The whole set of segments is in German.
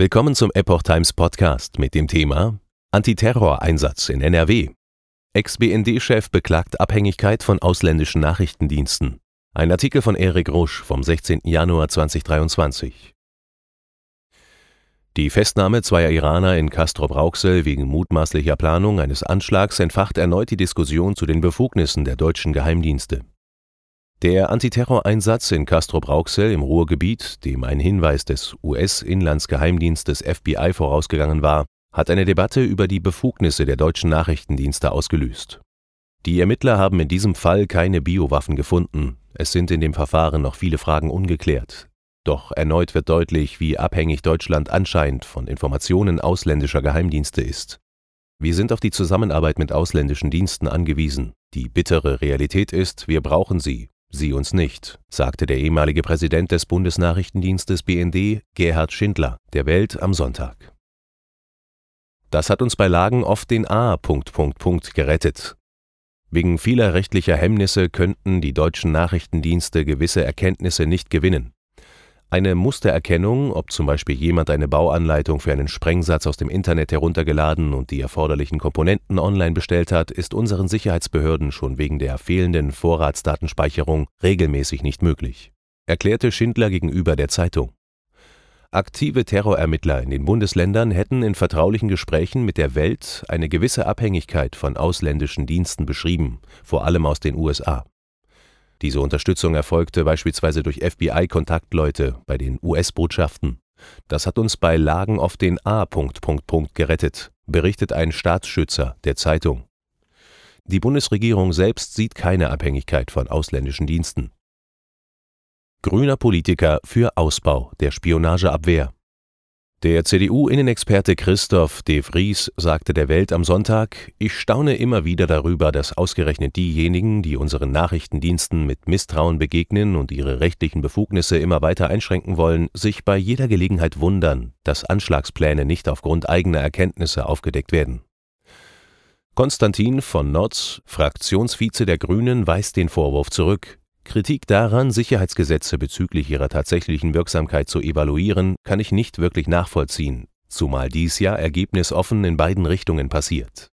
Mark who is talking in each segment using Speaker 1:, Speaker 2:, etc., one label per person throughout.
Speaker 1: Willkommen zum Epoch Times Podcast mit dem Thema Antiterroreinsatz in NRW. Ex-BND-Chef beklagt Abhängigkeit von ausländischen Nachrichtendiensten. Ein Artikel von Erik Rusch vom 16. Januar 2023. Die Festnahme zweier Iraner in Castrop-Rauxel wegen mutmaßlicher Planung eines Anschlags entfacht erneut die Diskussion zu den Befugnissen der deutschen Geheimdienste. Der Antiterroreinsatz in Castrop-Rauxel im Ruhrgebiet, dem ein Hinweis des US-Inlandsgeheimdienstes FBI vorausgegangen war, hat eine Debatte über die Befugnisse der deutschen Nachrichtendienste ausgelöst. Die Ermittler haben in diesem Fall keine Biowaffen gefunden, es sind in dem Verfahren noch viele Fragen ungeklärt. Doch erneut wird deutlich, wie abhängig Deutschland anscheinend von Informationen ausländischer Geheimdienste ist. Wir sind auf die Zusammenarbeit mit ausländischen Diensten angewiesen. Die bittere Realität ist, wir brauchen sie, Sie uns nicht, sagte der ehemalige Präsident des Bundesnachrichtendienstes BND, Gerhard Schindler, der Welt am Sonntag. Das hat uns bei Lagen oft den A. gerettet. Wegen vieler rechtlicher Hemmnisse könnten die deutschen Nachrichtendienste gewisse Erkenntnisse nicht gewinnen. Eine Mustererkennung, ob zum Beispiel jemand eine Bauanleitung für einen Sprengsatz aus dem Internet heruntergeladen und die erforderlichen Komponenten online bestellt hat, ist unseren Sicherheitsbehörden schon wegen der fehlenden Vorratsdatenspeicherung regelmäßig nicht möglich, erklärte Schindler gegenüber der Zeitung. Aktive Terrorermittler in den Bundesländern hätten in vertraulichen Gesprächen mit der Welt eine gewisse Abhängigkeit von ausländischen Diensten beschrieben, vor allem aus den USA. Diese Unterstützung erfolgte beispielsweise durch FBI-Kontaktleute bei den US-Botschaften. Das hat uns bei Lagen auf den A. gerettet, berichtet ein Staatsschützer der Zeitung. Die Bundesregierung selbst sieht keine Abhängigkeit von ausländischen Diensten. Grüner Politiker für Ausbau der Spionageabwehr. Der CDU-Innenexperte Christoph de Vries sagte der Welt am Sonntag, ich staune immer wieder darüber, dass ausgerechnet diejenigen, die unseren Nachrichtendiensten mit Misstrauen begegnen und ihre rechtlichen Befugnisse immer weiter einschränken wollen, sich bei jeder Gelegenheit wundern, dass Anschlagspläne nicht aufgrund eigener Erkenntnisse aufgedeckt werden. Konstantin von Notz, Fraktionsvize der Grünen, weist den Vorwurf zurück, Kritik daran, Sicherheitsgesetze bezüglich ihrer tatsächlichen Wirksamkeit zu evaluieren, kann ich nicht wirklich nachvollziehen, zumal dies ja ergebnisoffen in beiden Richtungen passiert.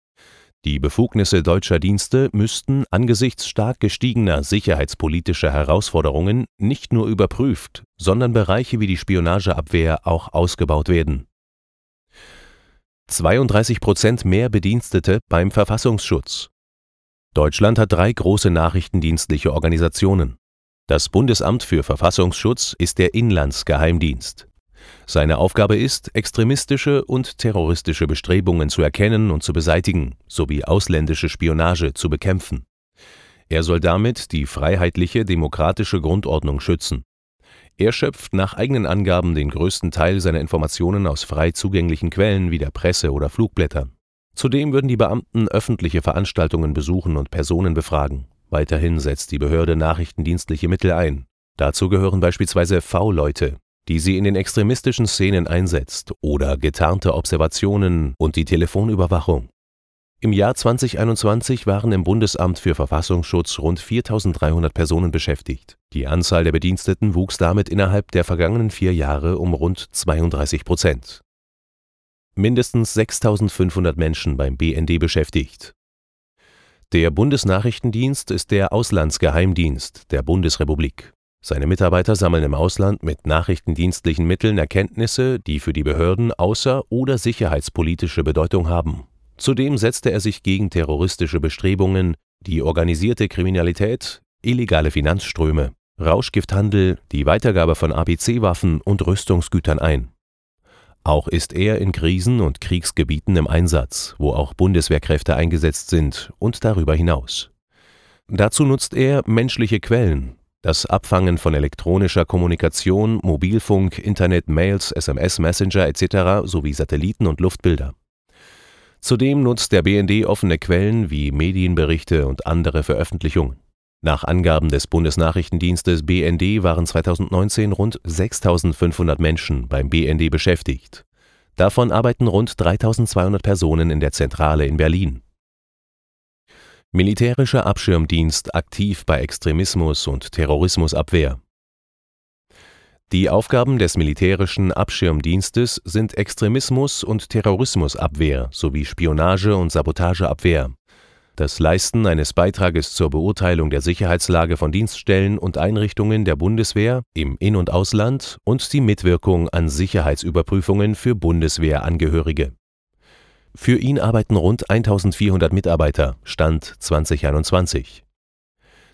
Speaker 1: Die Befugnisse deutscher Dienste müssten angesichts stark gestiegener sicherheitspolitischer Herausforderungen nicht nur überprüft, sondern Bereiche wie die Spionageabwehr auch ausgebaut werden. 32 Prozent mehr Bedienstete beim Verfassungsschutz. Deutschland hat drei große nachrichtendienstliche Organisationen. Das Bundesamt für Verfassungsschutz ist der Inlandsgeheimdienst. Seine Aufgabe ist, extremistische und terroristische Bestrebungen zu erkennen und zu beseitigen sowie ausländische Spionage zu bekämpfen. Er soll damit die freiheitliche demokratische Grundordnung schützen. Er schöpft nach eigenen Angaben den größten Teil seiner Informationen aus frei zugänglichen Quellen wie der Presse oder Flugblättern. Zudem würden die Beamten öffentliche Veranstaltungen besuchen und Personen befragen. Weiterhin setzt die Behörde nachrichtendienstliche Mittel ein. Dazu gehören beispielsweise V-Leute, die sie in den extremistischen Szenen einsetzt, oder getarnte Observationen und die Telefonüberwachung. Im Jahr 2021 waren im Bundesamt für Verfassungsschutz rund 4300 Personen beschäftigt. Die Anzahl der Bediensteten wuchs damit innerhalb der vergangenen vier Jahre um rund 32 Prozent mindestens 6500 Menschen beim BND beschäftigt. Der Bundesnachrichtendienst ist der Auslandsgeheimdienst der Bundesrepublik. Seine Mitarbeiter sammeln im Ausland mit nachrichtendienstlichen Mitteln Erkenntnisse, die für die Behörden außer- oder sicherheitspolitische Bedeutung haben. Zudem setzte er sich gegen terroristische Bestrebungen, die organisierte Kriminalität, illegale Finanzströme, Rauschgifthandel, die Weitergabe von ABC-Waffen und Rüstungsgütern ein. Auch ist er in Krisen- und Kriegsgebieten im Einsatz, wo auch Bundeswehrkräfte eingesetzt sind und darüber hinaus. Dazu nutzt er menschliche Quellen, das Abfangen von elektronischer Kommunikation, Mobilfunk, Internet, Mails, SMS, Messenger etc. sowie Satelliten und Luftbilder. Zudem nutzt der BND offene Quellen wie Medienberichte und andere Veröffentlichungen. Nach Angaben des Bundesnachrichtendienstes BND waren 2019 rund 6500 Menschen beim BND beschäftigt. Davon arbeiten rund 3200 Personen in der Zentrale in Berlin. Militärischer Abschirmdienst aktiv bei Extremismus und Terrorismusabwehr. Die Aufgaben des militärischen Abschirmdienstes sind Extremismus und Terrorismusabwehr sowie Spionage und Sabotageabwehr, das Leisten eines Beitrages zur Beurteilung der Sicherheitslage von Dienststellen und Einrichtungen der Bundeswehr im In und Ausland und die Mitwirkung an Sicherheitsüberprüfungen für Bundeswehrangehörige. Für ihn arbeiten rund 1400 Mitarbeiter (Stand 2021).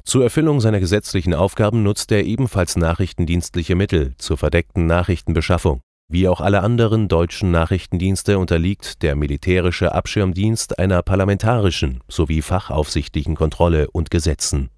Speaker 1: Zur Erfüllung seiner gesetzlichen Aufgaben nutzt er ebenfalls nachrichtendienstliche Mittel zur verdeckten Nachrichtenbeschaffung. Wie auch alle anderen deutschen Nachrichtendienste unterliegt der militärische Abschirmdienst einer parlamentarischen sowie fachaufsichtlichen Kontrolle und Gesetzen